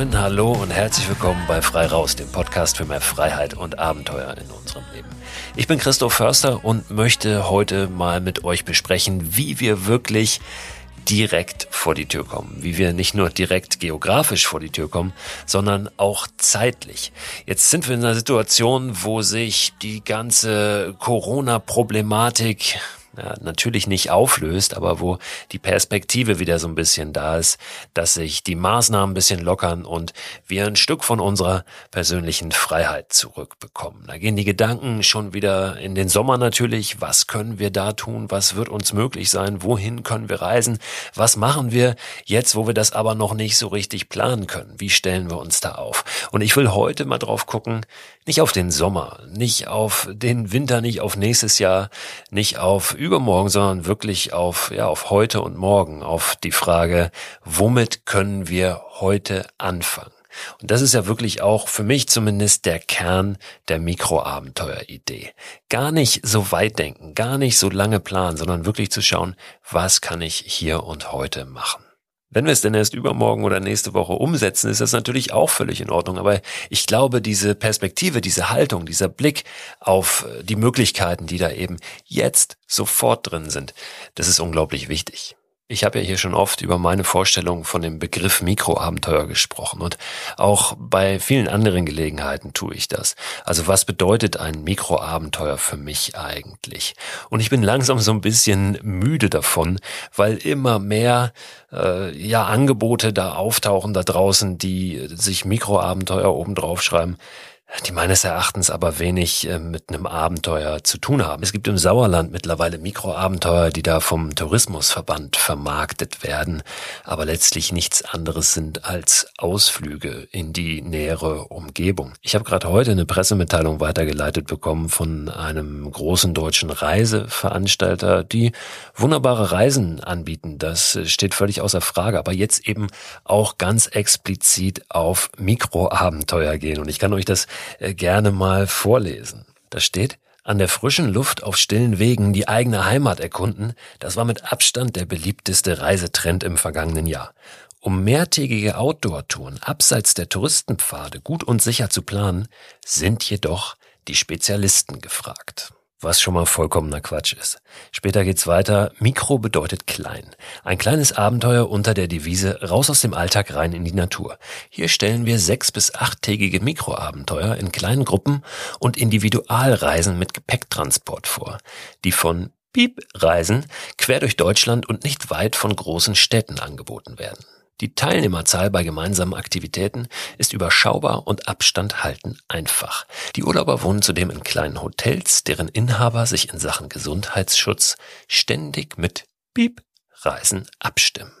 Moin, hallo und herzlich willkommen bei Frei Raus, dem Podcast für mehr Freiheit und Abenteuer in unserem Leben. Ich bin Christoph Förster und möchte heute mal mit euch besprechen, wie wir wirklich direkt vor die Tür kommen. Wie wir nicht nur direkt geografisch vor die Tür kommen, sondern auch zeitlich. Jetzt sind wir in einer Situation, wo sich die ganze Corona-Problematik ja, natürlich nicht auflöst, aber wo die Perspektive wieder so ein bisschen da ist, dass sich die Maßnahmen ein bisschen lockern und wir ein Stück von unserer persönlichen Freiheit zurückbekommen. Da gehen die Gedanken schon wieder in den Sommer natürlich. Was können wir da tun? Was wird uns möglich sein? Wohin können wir reisen? Was machen wir jetzt, wo wir das aber noch nicht so richtig planen können? Wie stellen wir uns da auf? Und ich will heute mal drauf gucken, nicht auf den Sommer, nicht auf den Winter, nicht auf nächstes Jahr, nicht auf übermorgen, sondern wirklich auf, ja, auf heute und morgen, auf die Frage, womit können wir heute anfangen? Und das ist ja wirklich auch für mich zumindest der Kern der Mikroabenteuer-Idee. Gar nicht so weit denken, gar nicht so lange planen, sondern wirklich zu schauen, was kann ich hier und heute machen. Wenn wir es denn erst übermorgen oder nächste Woche umsetzen, ist das natürlich auch völlig in Ordnung. Aber ich glaube, diese Perspektive, diese Haltung, dieser Blick auf äh, die Möglichkeiten, die da eben jetzt sofort drin sind, das ist unglaublich wichtig. Ich habe ja hier schon oft über meine Vorstellung von dem Begriff Mikroabenteuer gesprochen und auch bei vielen anderen Gelegenheiten tue ich das. Also was bedeutet ein Mikroabenteuer für mich eigentlich? Und ich bin langsam so ein bisschen müde davon, weil immer mehr äh, ja Angebote da auftauchen da draußen, die sich Mikroabenteuer obendrauf schreiben die meines Erachtens aber wenig äh, mit einem Abenteuer zu tun haben. Es gibt im Sauerland mittlerweile Mikroabenteuer, die da vom Tourismusverband vermarktet werden, aber letztlich nichts anderes sind als Ausflüge in die nähere Umgebung. Ich habe gerade heute eine Pressemitteilung weitergeleitet bekommen von einem großen deutschen Reiseveranstalter, die wunderbare Reisen anbieten. Das steht völlig außer Frage, aber jetzt eben auch ganz explizit auf Mikroabenteuer gehen. Und ich kann euch das gerne mal vorlesen. Da steht, an der frischen Luft auf stillen Wegen die eigene Heimat erkunden, das war mit Abstand der beliebteste Reisetrend im vergangenen Jahr. Um mehrtägige Outdoor-Touren abseits der Touristenpfade gut und sicher zu planen, sind jedoch die Spezialisten gefragt was schon mal vollkommener Quatsch ist. Später geht's weiter. Mikro bedeutet klein. Ein kleines Abenteuer unter der Devise raus aus dem Alltag rein in die Natur. Hier stellen wir sechs bis achttägige Mikroabenteuer in kleinen Gruppen und Individualreisen mit Gepäcktransport vor, die von Piep-Reisen quer durch Deutschland und nicht weit von großen Städten angeboten werden. Die Teilnehmerzahl bei gemeinsamen Aktivitäten ist überschaubar und Abstand halten einfach. Die Urlauber wohnen zudem in kleinen Hotels, deren Inhaber sich in Sachen Gesundheitsschutz ständig mit Piep Reisen abstimmen.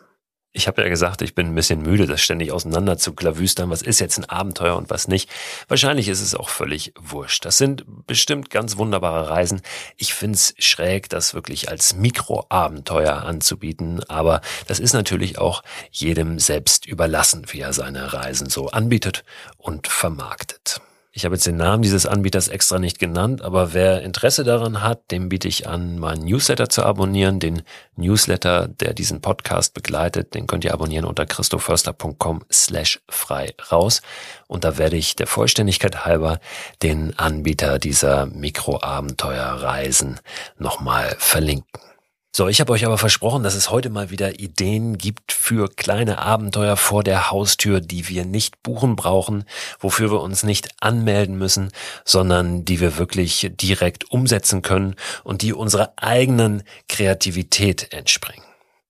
Ich habe ja gesagt, ich bin ein bisschen müde, das ständig auseinander zu klavüstern. Was ist jetzt ein Abenteuer und was nicht? Wahrscheinlich ist es auch völlig wurscht. Das sind bestimmt ganz wunderbare Reisen. Ich find's schräg, das wirklich als Mikroabenteuer anzubieten. Aber das ist natürlich auch jedem selbst überlassen, wie er seine Reisen so anbietet und vermarktet. Ich habe jetzt den Namen dieses Anbieters extra nicht genannt, aber wer Interesse daran hat, dem biete ich an, meinen Newsletter zu abonnieren. Den Newsletter, der diesen Podcast begleitet, den könnt ihr abonnieren unter christoförster.com slash frei raus. Und da werde ich der Vollständigkeit halber den Anbieter dieser Mikroabenteuerreisen nochmal verlinken. So, ich habe euch aber versprochen, dass es heute mal wieder Ideen gibt für kleine Abenteuer vor der Haustür, die wir nicht buchen brauchen, wofür wir uns nicht anmelden müssen, sondern die wir wirklich direkt umsetzen können und die unserer eigenen Kreativität entspringen.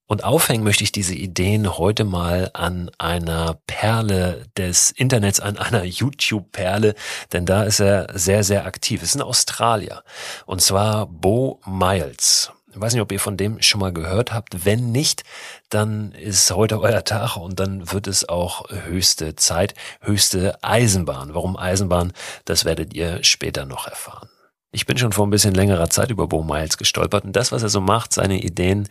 Und aufhängen möchte ich diese Ideen heute mal an einer Perle des Internets, an einer YouTube-Perle, denn da ist er sehr, sehr aktiv. Es ist ein Australier. Und zwar Bo Miles. Ich weiß nicht, ob ihr von dem schon mal gehört habt. Wenn nicht, dann ist heute euer Tag und dann wird es auch höchste Zeit, höchste Eisenbahn. Warum Eisenbahn? Das werdet ihr später noch erfahren. Ich bin schon vor ein bisschen längerer Zeit über Bo Miles gestolpert und das, was er so macht, seine Ideen,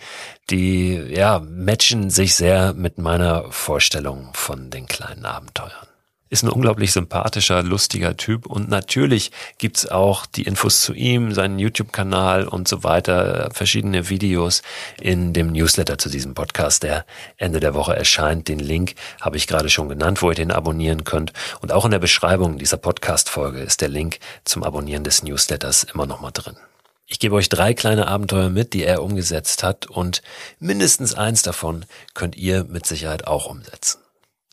die, ja, matchen sich sehr mit meiner Vorstellung von den kleinen Abenteuern. Ist ein unglaublich sympathischer, lustiger Typ und natürlich gibt's auch die Infos zu ihm, seinen YouTube-Kanal und so weiter, verschiedene Videos in dem Newsletter zu diesem Podcast, der Ende der Woche erscheint. Den Link habe ich gerade schon genannt, wo ihr den abonnieren könnt. Und auch in der Beschreibung dieser Podcast-Folge ist der Link zum Abonnieren des Newsletters immer noch mal drin. Ich gebe euch drei kleine Abenteuer mit, die er umgesetzt hat und mindestens eins davon könnt ihr mit Sicherheit auch umsetzen.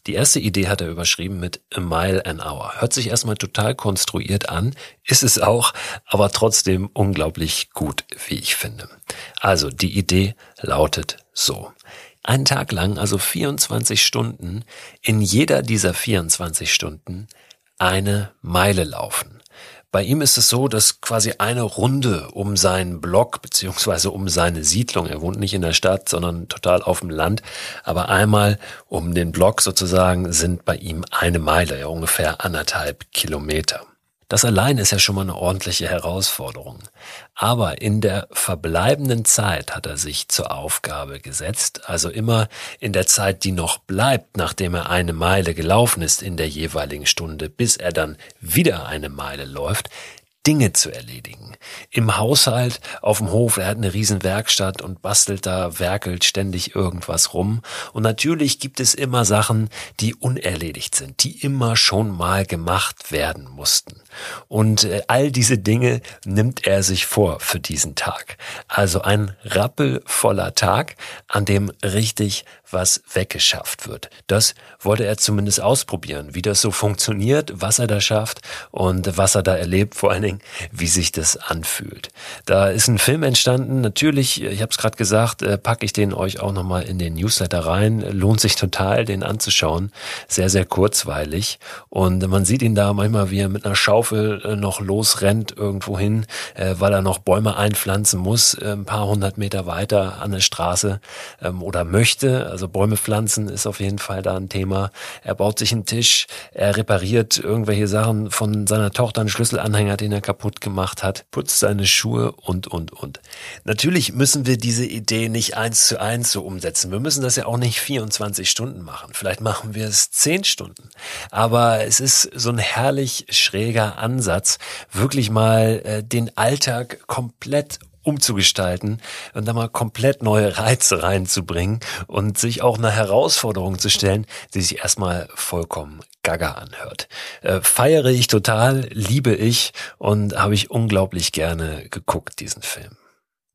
Die erste Idee hat er überschrieben mit A Mile an Hour. Hört sich erstmal total konstruiert an, ist es auch, aber trotzdem unglaublich gut, wie ich finde. Also die Idee lautet so. Einen Tag lang, also 24 Stunden, in jeder dieser 24 Stunden eine Meile laufen. Bei ihm ist es so, dass quasi eine Runde um seinen Block beziehungsweise um seine Siedlung, er wohnt nicht in der Stadt, sondern total auf dem Land, aber einmal um den Block sozusagen sind bei ihm eine Meile, ja ungefähr anderthalb Kilometer. Das allein ist ja schon mal eine ordentliche Herausforderung. Aber in der verbleibenden Zeit hat er sich zur Aufgabe gesetzt, also immer in der Zeit, die noch bleibt, nachdem er eine Meile gelaufen ist in der jeweiligen Stunde, bis er dann wieder eine Meile läuft, Dinge zu erledigen. Im Haushalt, auf dem Hof, er hat eine riesen Werkstatt und bastelt da, werkelt ständig irgendwas rum. Und natürlich gibt es immer Sachen, die unerledigt sind, die immer schon mal gemacht werden mussten. Und äh, all diese Dinge nimmt er sich vor für diesen Tag. Also ein rappelvoller Tag, an dem richtig was weggeschafft wird. Das wollte er zumindest ausprobieren, wie das so funktioniert, was er da schafft und was er da erlebt, vor allen Dingen, wie sich das anfühlt. Da ist ein Film entstanden, natürlich, ich habe es gerade gesagt, äh, packe ich den euch auch nochmal in den Newsletter rein. Lohnt sich total, den anzuschauen. Sehr, sehr kurzweilig. Und man sieht ihn da manchmal, wie er mit einer Schaufel äh, noch losrennt irgendwo hin, äh, weil er noch Bäume einpflanzen muss, ein paar hundert Meter weiter an der Straße ähm, oder möchte also Bäume pflanzen ist auf jeden Fall da ein Thema. Er baut sich einen Tisch, er repariert irgendwelche Sachen von seiner Tochter, einen Schlüsselanhänger, den er kaputt gemacht hat, putzt seine Schuhe und, und, und. Natürlich müssen wir diese Idee nicht eins zu eins so umsetzen. Wir müssen das ja auch nicht 24 Stunden machen. Vielleicht machen wir es 10 Stunden. Aber es ist so ein herrlich schräger Ansatz, wirklich mal äh, den Alltag komplett umzugestalten und da mal komplett neue Reize reinzubringen und sich auch eine Herausforderung zu stellen, die sich erstmal vollkommen gaga anhört. Äh, feiere ich total, liebe ich und habe ich unglaublich gerne geguckt, diesen Film.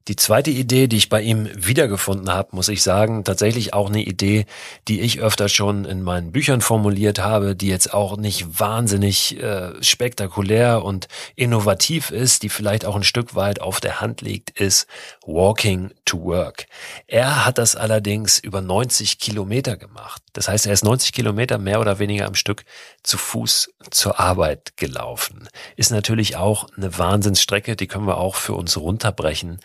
Die zweite Idee, die ich bei ihm wiedergefunden habe, muss ich sagen, tatsächlich auch eine Idee, die ich öfter schon in meinen Büchern formuliert habe, die jetzt auch nicht wahnsinnig äh, spektakulär und innovativ ist, die vielleicht auch ein Stück weit auf der Hand liegt, ist Walking to Work. Er hat das allerdings über 90 Kilometer gemacht. Das heißt, er ist 90 Kilometer mehr oder weniger am Stück zu Fuß zur Arbeit gelaufen. Ist natürlich auch eine Wahnsinnsstrecke, die können wir auch für uns runterbrechen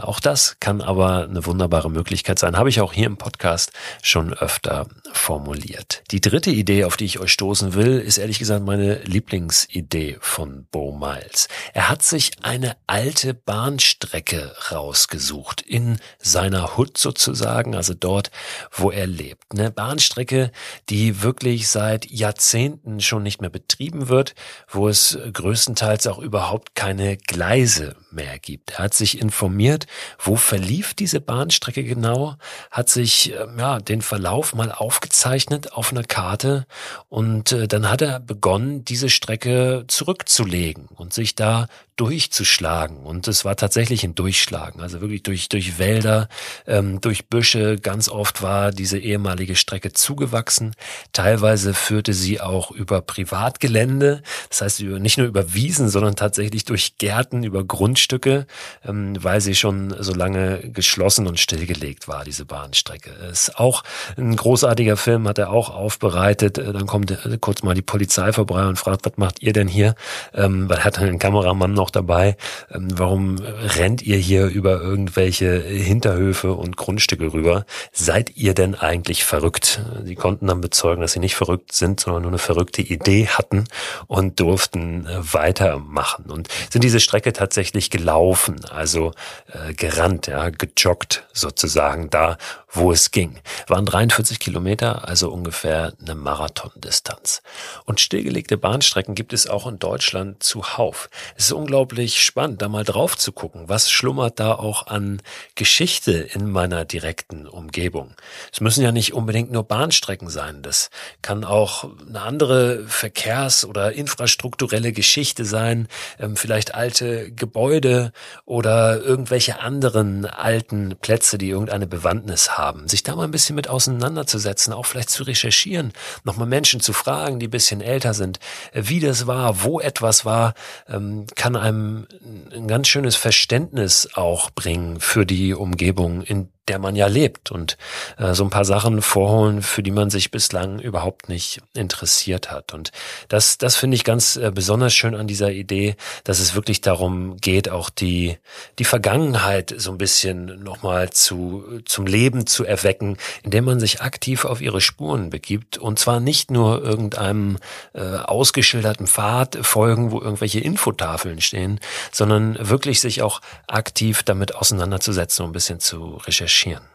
auch das kann aber eine wunderbare Möglichkeit sein. Habe ich auch hier im Podcast schon öfter formuliert. Die dritte Idee, auf die ich euch stoßen will, ist ehrlich gesagt meine Lieblingsidee von Bo Miles. Er hat sich eine alte Bahnstrecke rausgesucht in seiner Hut sozusagen, also dort, wo er lebt. Eine Bahnstrecke, die wirklich seit Jahrzehnten schon nicht mehr betrieben wird, wo es größtenteils auch überhaupt keine Gleise mehr gibt. Er hat sich informiert, informiert, wo verlief diese Bahnstrecke genau, hat sich ähm, ja den Verlauf mal aufgezeichnet auf einer Karte und äh, dann hat er begonnen, diese Strecke zurückzulegen und sich da durchzuschlagen. Und es war tatsächlich ein Durchschlagen, also wirklich durch, durch Wälder, ähm, durch Büsche. Ganz oft war diese ehemalige Strecke zugewachsen. Teilweise führte sie auch über Privatgelände, das heißt nicht nur über Wiesen, sondern tatsächlich durch Gärten, über Grundstücke, ähm, weil sie schon so lange geschlossen und stillgelegt war, diese Bahnstrecke. Ist auch ein großartiger Film, hat er auch aufbereitet. Äh, dann kommt äh, kurz mal die Polizei vorbei und fragt, was macht ihr denn hier? Ähm, weil hat einen Kameramann noch dabei. Ähm, warum rennt ihr hier über irgendwelche Hinterhöfe und Grundstücke rüber? Seid ihr denn eigentlich verrückt? Sie konnten dann bezeugen, dass sie nicht verrückt sind, sondern nur eine verrückte Idee hatten und durften äh, weitermachen und sind diese Strecke tatsächlich gelaufen, also äh, gerannt, ja, gejoggt sozusagen da, wo es ging. Waren 43 Kilometer, also ungefähr eine Marathondistanz. Und stillgelegte Bahnstrecken gibt es auch in Deutschland zuhauf. Es ist unglaublich spannend, da mal drauf zu gucken. Was schlummert da auch an Geschichte in meiner direkten Umgebung? Es müssen ja nicht unbedingt nur Bahnstrecken sein. Das kann auch eine andere Verkehrs- oder infrastrukturelle Geschichte sein. Ähm, vielleicht alte Gebäude oder irgendwelche anderen alten Plätze, die irgendeine Bewandtnis haben haben, sich da mal ein bisschen mit auseinanderzusetzen, auch vielleicht zu recherchieren, nochmal Menschen zu fragen, die ein bisschen älter sind, äh, wie das war, wo etwas war, ähm, kann einem ein ganz schönes Verständnis auch bringen für die Umgebung, in der man ja lebt. Und äh, so ein paar Sachen vorholen, für die man sich bislang überhaupt nicht interessiert hat. Und das, das finde ich ganz äh, besonders schön an dieser Idee, dass es wirklich darum geht, auch die, die Vergangenheit so ein bisschen nochmal zu, zum Leben zu erwecken, indem man sich aktiv auf ihre Spuren begibt. Und zwar nicht nur irgendeinem äh, ausgeschilderten Pfad folgen, wo irgendwelche Infotafeln stehen, sondern wirklich sich auch aktiv damit auseinanderzusetzen und ein bisschen zu recherchieren recherchieren.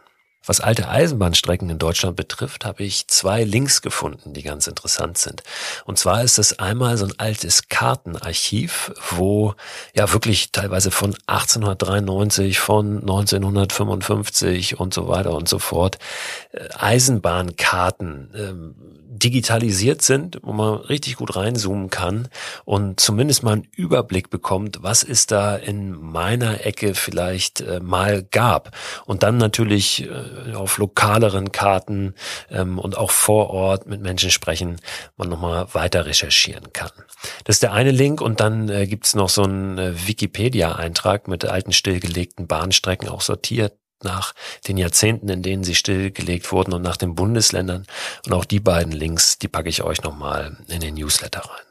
Was alte Eisenbahnstrecken in Deutschland betrifft, habe ich zwei Links gefunden, die ganz interessant sind. Und zwar ist es einmal so ein altes Kartenarchiv, wo ja wirklich teilweise von 1893, von 1955 und so weiter und so fort äh, Eisenbahnkarten ähm, digitalisiert sind, wo man richtig gut reinzoomen kann und zumindest mal einen Überblick bekommt, was es da in meiner Ecke vielleicht äh, mal gab. Und dann natürlich äh, auf lokaleren Karten ähm, und auch vor Ort mit Menschen sprechen, man nochmal weiter recherchieren kann. Das ist der eine Link und dann äh, gibt's noch so einen äh, Wikipedia-Eintrag mit alten stillgelegten Bahnstrecken auch sortiert nach den Jahrzehnten, in denen sie stillgelegt wurden und nach den Bundesländern. Und auch die beiden Links, die packe ich euch nochmal in den Newsletter rein.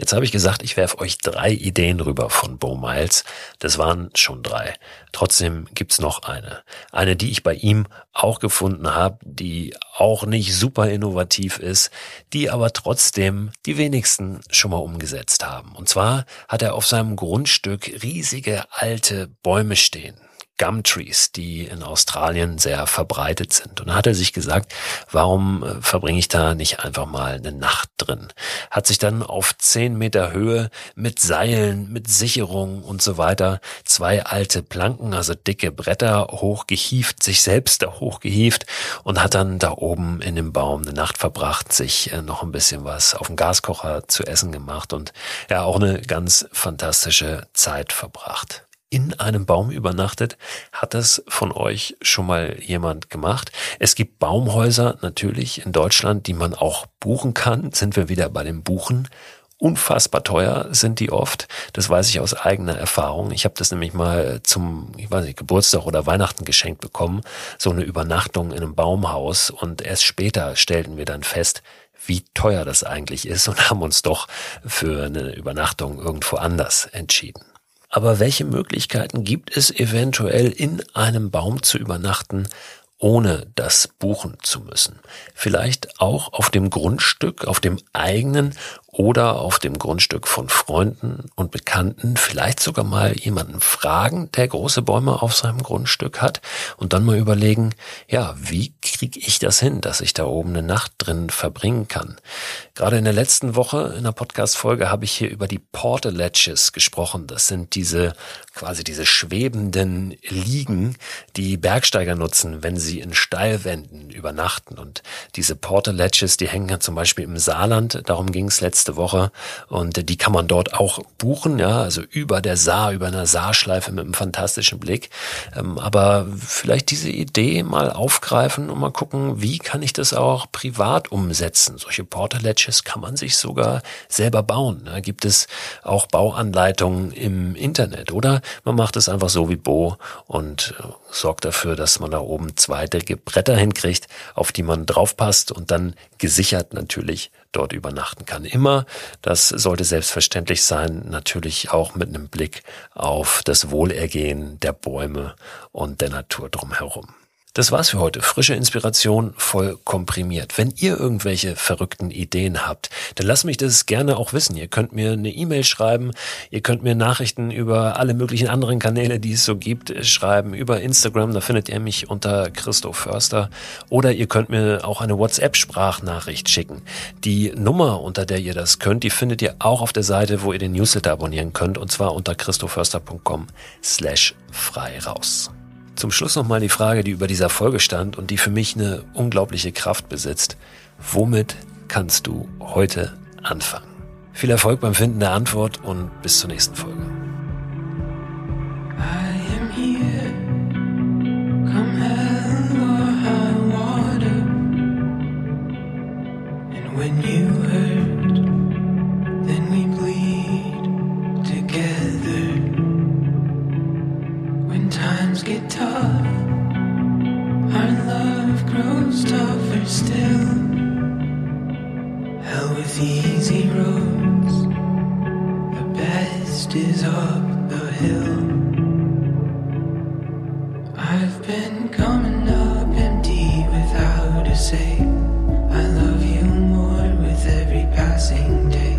Jetzt habe ich gesagt, ich werfe euch drei Ideen rüber von Bo Miles. Das waren schon drei. Trotzdem gibt's noch eine. Eine, die ich bei ihm auch gefunden habe, die auch nicht super innovativ ist, die aber trotzdem die wenigsten schon mal umgesetzt haben. Und zwar hat er auf seinem Grundstück riesige alte Bäume stehen. Gumtrees, die in Australien sehr verbreitet sind. Und da hat er sich gesagt, warum äh, verbringe ich da nicht einfach mal eine Nacht drin? Hat sich dann auf zehn Meter Höhe mit Seilen, mit Sicherung und so weiter zwei alte Planken, also dicke Bretter hochgehieft, sich selbst da hochgehieft und hat dann da oben in dem Baum eine Nacht verbracht, sich äh, noch ein bisschen was auf dem Gaskocher zu essen gemacht und ja auch eine ganz fantastische Zeit verbracht in einem Baum übernachtet. Hat das von euch schon mal jemand gemacht? Es gibt Baumhäuser natürlich in Deutschland, die man auch buchen kann. Sind wir wieder bei dem Buchen? Unfassbar teuer sind die oft. Das weiß ich aus eigener Erfahrung. Ich habe das nämlich mal zum, ich weiß nicht, Geburtstag oder Weihnachten geschenkt bekommen. So eine Übernachtung in einem Baumhaus. Und erst später stellten wir dann fest, wie teuer das eigentlich ist und haben uns doch für eine Übernachtung irgendwo anders entschieden. Aber welche Möglichkeiten gibt es eventuell in einem Baum zu übernachten, ohne das buchen zu müssen? Vielleicht auch auf dem Grundstück, auf dem eigenen oder auf dem Grundstück von Freunden und Bekannten, vielleicht sogar mal jemanden fragen, der große Bäume auf seinem Grundstück hat und dann mal überlegen, ja, wie kriege ich das hin, dass ich da oben eine Nacht drin verbringen kann? Gerade in der letzten Woche in der Podcast-Folge habe ich hier über die Portaletches gesprochen. Das sind diese quasi diese schwebenden Liegen, die Bergsteiger nutzen, wenn sie in Steilwänden übernachten. Und diese Portaletches, die hängen ja zum Beispiel im Saarland. Darum ging es letzte Woche. Und die kann man dort auch buchen, ja, also über der Saar, über einer Saarschleife mit einem fantastischen Blick. Ähm, aber vielleicht diese Idee mal aufgreifen und mal gucken, wie kann ich das auch privat umsetzen? Solche Portaletches kann man sich sogar selber bauen. Da gibt es auch Bauanleitungen im Internet, oder? Man macht es einfach so wie Bo und äh, sorgt dafür, dass man da oben zwei dicke Bretter hinkriegt, auf die man draufpasst und dann gesichert natürlich dort übernachten kann. Immer, das sollte selbstverständlich sein, natürlich auch mit einem Blick auf das Wohlergehen der Bäume und der Natur drumherum. Das war's für heute. Frische Inspiration, voll komprimiert. Wenn ihr irgendwelche verrückten Ideen habt, dann lasst mich das gerne auch wissen. Ihr könnt mir eine E-Mail schreiben, ihr könnt mir Nachrichten über alle möglichen anderen Kanäle, die es so gibt, schreiben, über Instagram, da findet ihr mich unter Christoph Förster. Oder ihr könnt mir auch eine WhatsApp-Sprachnachricht schicken. Die Nummer, unter der ihr das könnt, die findet ihr auch auf der Seite, wo ihr den Newsletter abonnieren könnt, und zwar unter christophförster.com slash frei raus. Zum Schluss nochmal die Frage, die über dieser Folge stand und die für mich eine unglaubliche Kraft besitzt. Womit kannst du heute anfangen? Viel Erfolg beim Finden der Antwort und bis zur nächsten Folge. when I've been coming up empty without a say. I love you more with every passing day,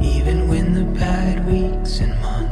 even when the bad weeks and months.